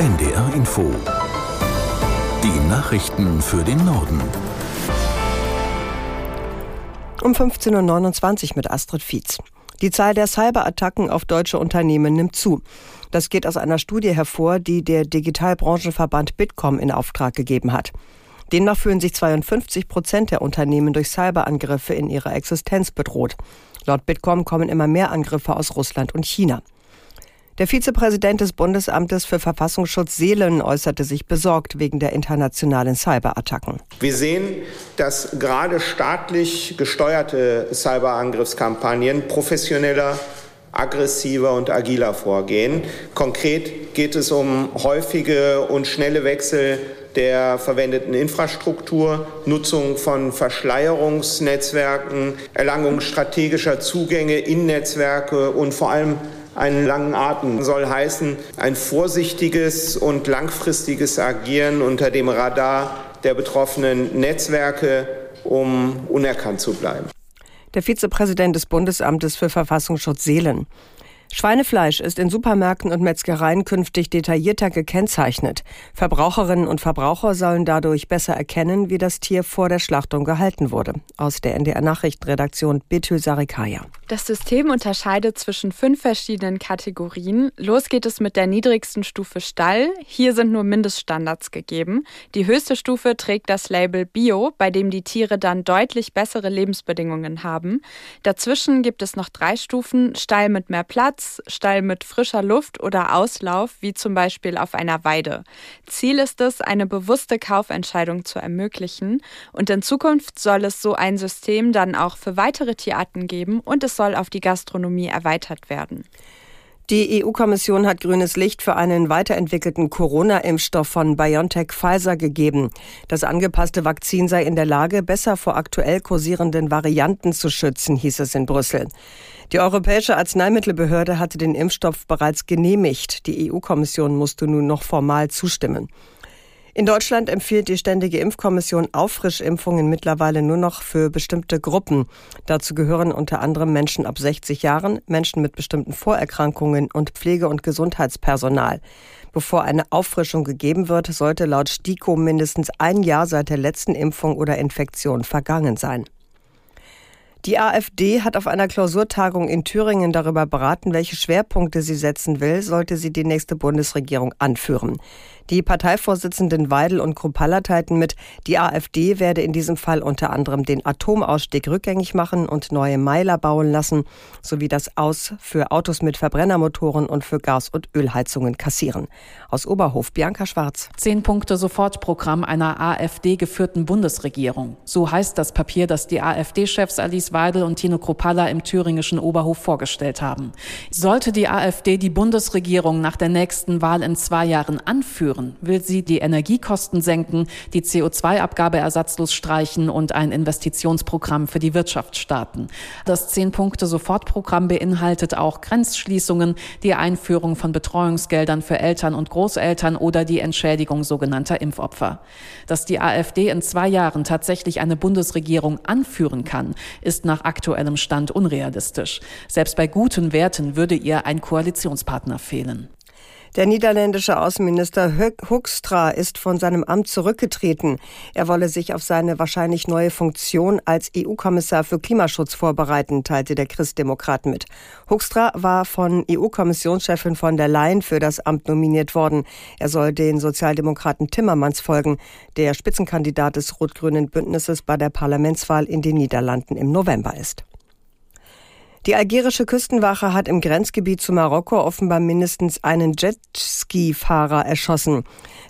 NDR Info. Die Nachrichten für den Norden. Um 15.29 Uhr mit Astrid Fietz. Die Zahl der Cyberattacken auf deutsche Unternehmen nimmt zu. Das geht aus einer Studie hervor, die der Digitalbranchenverband Bitkom in Auftrag gegeben hat. Demnach fühlen sich 52 Prozent der Unternehmen durch Cyberangriffe in ihrer Existenz bedroht. Laut Bitkom kommen immer mehr Angriffe aus Russland und China. Der Vizepräsident des Bundesamtes für Verfassungsschutz Seelen äußerte sich besorgt wegen der internationalen Cyberattacken. Wir sehen, dass gerade staatlich gesteuerte Cyberangriffskampagnen professioneller, aggressiver und agiler vorgehen. Konkret geht es um häufige und schnelle Wechsel der verwendeten Infrastruktur, Nutzung von Verschleierungsnetzwerken, Erlangung strategischer Zugänge in Netzwerke und vor allem einen langen Atem soll heißen, ein vorsichtiges und langfristiges Agieren unter dem Radar der betroffenen Netzwerke, um unerkannt zu bleiben. Der Vizepräsident des Bundesamtes für Verfassungsschutz Seelen. Schweinefleisch ist in Supermärkten und Metzgereien künftig detaillierter gekennzeichnet. Verbraucherinnen und Verbraucher sollen dadurch besser erkennen, wie das Tier vor der Schlachtung gehalten wurde. Aus der NDR Nachrichtenredaktion Betül Sarikaya. Das System unterscheidet zwischen fünf verschiedenen Kategorien. Los geht es mit der niedrigsten Stufe Stall. Hier sind nur Mindeststandards gegeben. Die höchste Stufe trägt das Label Bio, bei dem die Tiere dann deutlich bessere Lebensbedingungen haben. Dazwischen gibt es noch drei Stufen. Stall mit mehr Platz, Platz, Stall mit frischer Luft oder Auslauf, wie zum Beispiel auf einer Weide. Ziel ist es, eine bewusste Kaufentscheidung zu ermöglichen und in Zukunft soll es so ein System dann auch für weitere Tierarten geben und es soll auf die Gastronomie erweitert werden. Die EU-Kommission hat grünes Licht für einen weiterentwickelten Corona-Impfstoff von BioNTech Pfizer gegeben. Das angepasste Vakzin sei in der Lage, besser vor aktuell kursierenden Varianten zu schützen, hieß es in Brüssel. Die Europäische Arzneimittelbehörde hatte den Impfstoff bereits genehmigt. Die EU-Kommission musste nun noch formal zustimmen. In Deutschland empfiehlt die Ständige Impfkommission Auffrischimpfungen mittlerweile nur noch für bestimmte Gruppen. Dazu gehören unter anderem Menschen ab 60 Jahren, Menschen mit bestimmten Vorerkrankungen und Pflege- und Gesundheitspersonal. Bevor eine Auffrischung gegeben wird, sollte laut STIKO mindestens ein Jahr seit der letzten Impfung oder Infektion vergangen sein. Die AfD hat auf einer Klausurtagung in Thüringen darüber beraten, welche Schwerpunkte sie setzen will, sollte sie die nächste Bundesregierung anführen. Die Parteivorsitzenden Weidel und Kruppalla teilten mit, die AfD werde in diesem Fall unter anderem den Atomausstieg rückgängig machen und neue Meiler bauen lassen, sowie das Aus für Autos mit Verbrennermotoren und für Gas- und Ölheizungen kassieren. Aus Oberhof Bianca Schwarz. Zehn Punkte Sofortprogramm einer AfD-geführten Bundesregierung. So heißt das Papier, das die AfD-Chefs Alice Weidel und Tino Kruppalla im thüringischen Oberhof vorgestellt haben. Sollte die AfD die Bundesregierung nach der nächsten Wahl in zwei Jahren anführen, Jahren will sie die Energiekosten senken, die CO2-Abgabe ersatzlos streichen und ein Investitionsprogramm für die Wirtschaft starten. Das Zehn-Punkte-Sofortprogramm beinhaltet auch Grenzschließungen, die Einführung von Betreuungsgeldern für Eltern und Großeltern oder die Entschädigung sogenannter Impfopfer. Dass die AfD in zwei Jahren tatsächlich eine Bundesregierung anführen kann, ist nach aktuellem Stand unrealistisch. Selbst bei guten Werten würde ihr ein Koalitionspartner fehlen. Der niederländische Außenminister Hoekstra ist von seinem Amt zurückgetreten. Er wolle sich auf seine wahrscheinlich neue Funktion als EU-Kommissar für Klimaschutz vorbereiten, teilte der Christdemokrat mit. Hoekstra war von EU-Kommissionschefin von der Leyen für das Amt nominiert worden. Er soll den Sozialdemokraten Timmermans folgen, der Spitzenkandidat des rot-grünen Bündnisses bei der Parlamentswahl in den Niederlanden im November ist. Die algerische Küstenwache hat im Grenzgebiet zu Marokko offenbar mindestens einen Jetski-Fahrer erschossen.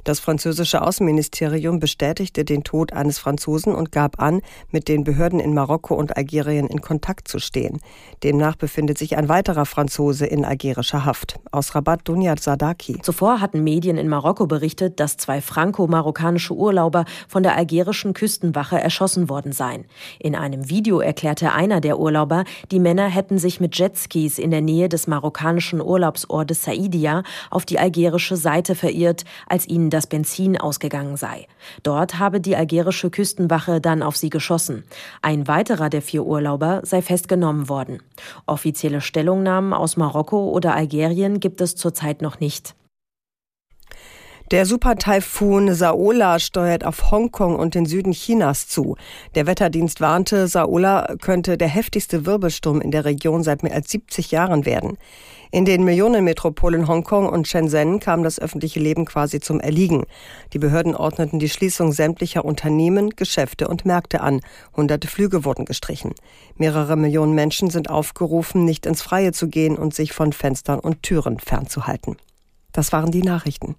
Das französische Außenministerium bestätigte den Tod eines Franzosen und gab an, mit den Behörden in Marokko und Algerien in Kontakt zu stehen. Demnach befindet sich ein weiterer Franzose in algerischer Haft. Aus Rabat Dunyat Sadaki. Zuvor hatten Medien in Marokko berichtet, dass zwei franco-marokkanische Urlauber von der algerischen Küstenwache erschossen worden seien. In einem Video erklärte einer der Urlauber, die Männer hätten sich mit Jetskis in der Nähe des marokkanischen Urlaubsortes Saidia auf die algerische Seite verirrt, als ihnen das Benzin ausgegangen sei. Dort habe die algerische Küstenwache dann auf sie geschossen. Ein weiterer der vier Urlauber sei festgenommen worden. Offizielle Stellungnahmen aus Marokko oder Algerien gibt es zurzeit noch nicht. Der Supertaifun Saola steuert auf Hongkong und den Süden Chinas zu. Der Wetterdienst warnte, Saola könnte der heftigste Wirbelsturm in der Region seit mehr als 70 Jahren werden. In den Millionenmetropolen Hongkong und Shenzhen kam das öffentliche Leben quasi zum Erliegen. Die Behörden ordneten die Schließung sämtlicher Unternehmen, Geschäfte und Märkte an. Hunderte Flüge wurden gestrichen. Mehrere Millionen Menschen sind aufgerufen, nicht ins Freie zu gehen und sich von Fenstern und Türen fernzuhalten. Das waren die Nachrichten.